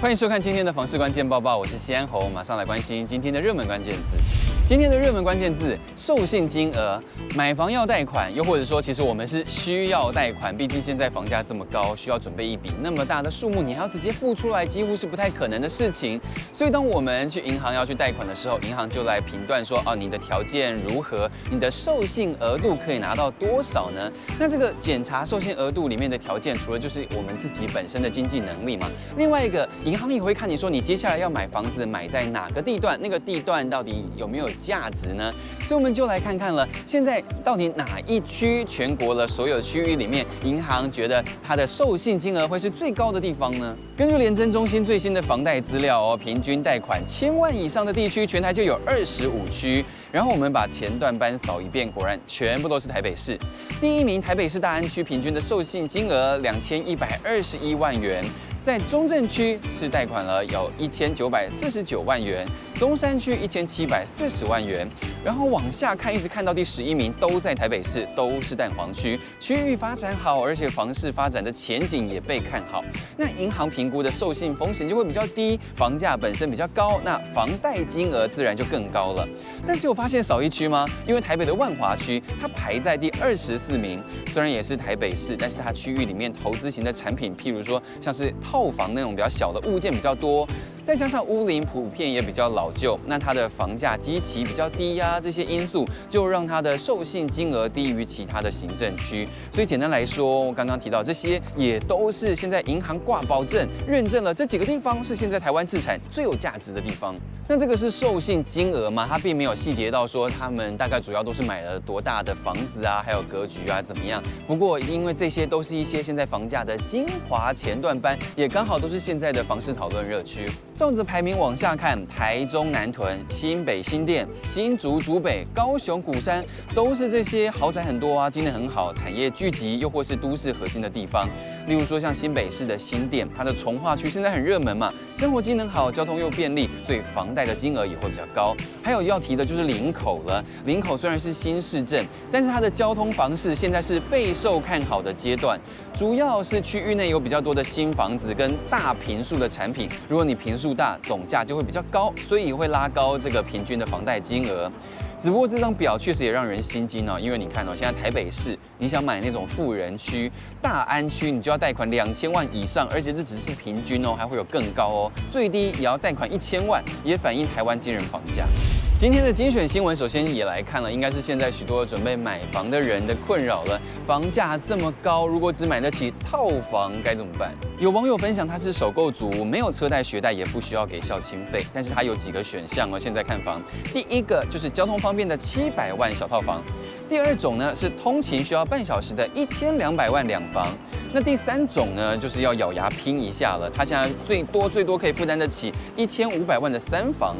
欢迎收看今天的房市关键报报，我是西安红，马上来关心今天的热门关键字。今天的热门关键字：授信金额。买房要贷款，又或者说，其实我们是需要贷款，毕竟现在房价这么高，需要准备一笔那么大的数目，你还要直接付出来，几乎是不太可能的事情。所以，当我们去银行要去贷款的时候，银行就来评断说，哦，你的条件如何？你的授信额度可以拿到多少呢？那这个检查授信额度里面的条件，除了就是我们自己本身的经济能力嘛，另外一个，银行也会看你说，你接下来要买房子，买在哪个地段，那个地段到底有没有价值呢？所以我们就来看看了，现在到底哪一区全国的所有区域里面，银行觉得它的授信金额会是最高的地方呢？根据联征中心最新的房贷资料哦，平均贷款千万以上的地区，全台就有二十五区。然后我们把前段班扫一遍，果然全部都是台北市。第一名台北市大安区平均的授信金额两千一百二十一万元。在中正区是贷款了有一千九百四十九万元，松山区一千七百四十万元，然后往下看，一直看到第十一名都在台北市，都是蛋黄区，区域发展好，而且房市发展的前景也被看好，那银行评估的授信风险就会比较低，房价本身比较高，那房贷金额自然就更高了。但是我发现少一区吗？因为台北的万华区它排在第二十四名，虽然也是台北市，但是它区域里面投资型的产品，譬如说像是套房那种比较小的物件比较多，再加上屋龄普遍也比较老旧，那它的房价基期比较低呀、啊，这些因素就让它的授信金额低于其他的行政区。所以简单来说，我刚刚提到这些也都是现在银行挂保证认证了这几个地方是现在台湾资产最有价值的地方。那这个是授信金额吗？它并没有细节到说他们大概主要都是买了多大的房子啊，还有格局啊怎么样。不过因为这些都是一些现在房价的精华前段班，也刚好。都是现在的房市讨论热区。照着排名往下看，台中南屯、新北新店、新竹竹北、高雄鼓山，都是这些豪宅很多啊，机能很好，产业聚集，又或是都市核心的地方。例如说像新北市的新店，它的从化区现在很热门嘛，生活机能好，交通又便利，所以房贷的金额也会比较高。还有要提的就是林口了，林口虽然是新市镇，但是它的交通房市现在是备受看好的阶段，主要是区域内有比较多的新房子跟大坪数的产品，如果你坪数大，总价就会比较高，所以会拉高这个平均的房贷金额。只不过这张表确实也让人心惊哦，因为你看哦，现在台北市你想买那种富人区、大安区，你就要贷款两千万以上，而且这只是平均哦，还会有更高哦，最低也要贷款一千万，也反映台湾惊人房价。今天的精选新闻，首先也来看了，应该是现在许多准备买房的人的困扰了。房价这么高，如果只买得起套房该怎么办？有网友分享，他是首购族，没有车贷、学贷，也不需要给孝亲费，但是他有几个选项哦。现在看房，第一个就是交通方便的七百万小套房，第二种呢是通勤需要半小时的一千两百万两房，那第三种呢就是要咬牙拼一下了，他现在最多最多可以负担得起一千五百万的三房。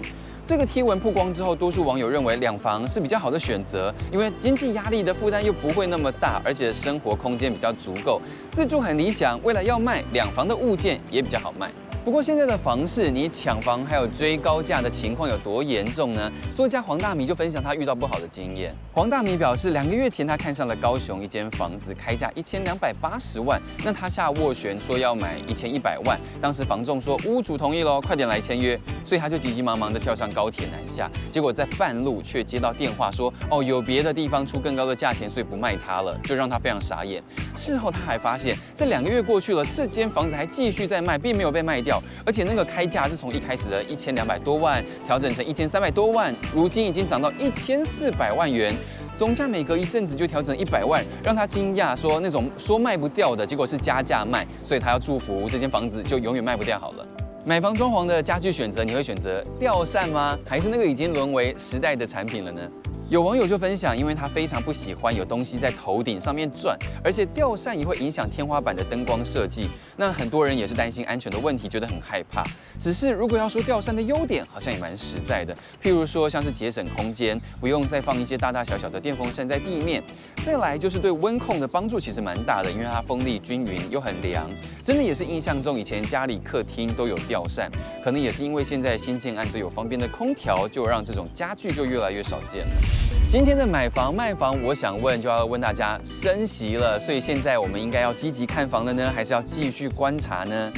这个贴文曝光之后，多数网友认为两房是比较好的选择，因为经济压力的负担又不会那么大，而且生活空间比较足够，自住很理想。未来要卖两房的物件也比较好卖。不过现在的房市，你抢房还有追高价的情况有多严重呢？作家黄大米就分享他遇到不好的经验。黄大米表示，两个月前他看上了高雄一间房子，开价一千两百八十万，那他下斡旋说要买一千一百万，当时房仲说屋主同意喽，快点来签约，所以他就急急忙忙的跳上高铁南下，结果在半路却接到电话说，哦，有别的地方出更高的价钱，所以不卖他了，就让他非常傻眼。事后他还发现，这两个月过去了，这间房子还继续在卖，并没有被卖掉。而且那个开价是从一开始的一千两百多万调整成一千三百多万，如今已经涨到一千四百万元，总价每隔一阵子就调整一百万，让他惊讶说那种说卖不掉的结果是加价卖，所以他要祝福这间房子就永远卖不掉好了。买房装潢的家具选择，你会选择吊扇吗？还是那个已经沦为时代的产品了呢？有网友就分享，因为他非常不喜欢有东西在头顶上面转，而且吊扇也会影响天花板的灯光设计。那很多人也是担心安全的问题，觉得很害怕。只是如果要说吊扇的优点，好像也蛮实在的。譬如说，像是节省空间，不用再放一些大大小小的电风扇在地面。再来就是对温控的帮助其实蛮大的，因为它风力均匀又很凉。真的也是印象中以前家里客厅都有吊扇，可能也是因为现在新建案都有方便的空调，就让这种家具就越来越少见了。今天的买房卖房，我想问就要问大家，升息了，所以现在我们应该要积极看房了呢，还是要继续观察呢？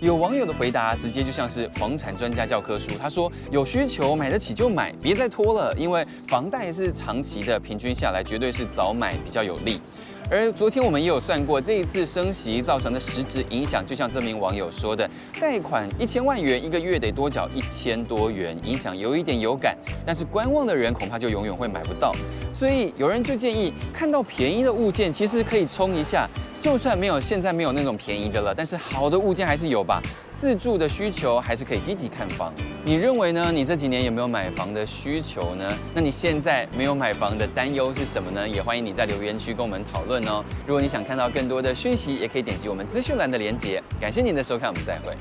有网友的回答直接就像是房产专家教科书，他说有需求买得起就买，别再拖了，因为房贷是长期的，平均下来绝对是早买比较有利。而昨天我们也有算过，这一次升息造成的实质影响，就像这名网友说的，贷款一千万元一个月得多缴一千多元，影响有一点有感，但是观望的人恐怕就永远会买不到。所以有人就建议，看到便宜的物件，其实可以冲一下，就算没有现在没有那种便宜的了，但是好的物件还是有吧。自住的需求还是可以积极看房。你认为呢？你这几年有没有买房的需求呢？那你现在没有买房的担忧是什么呢？也欢迎你在留言区跟我们讨论哦。如果你想看到更多的讯息，也可以点击我们资讯栏的链接。感谢您的收看，我们再会。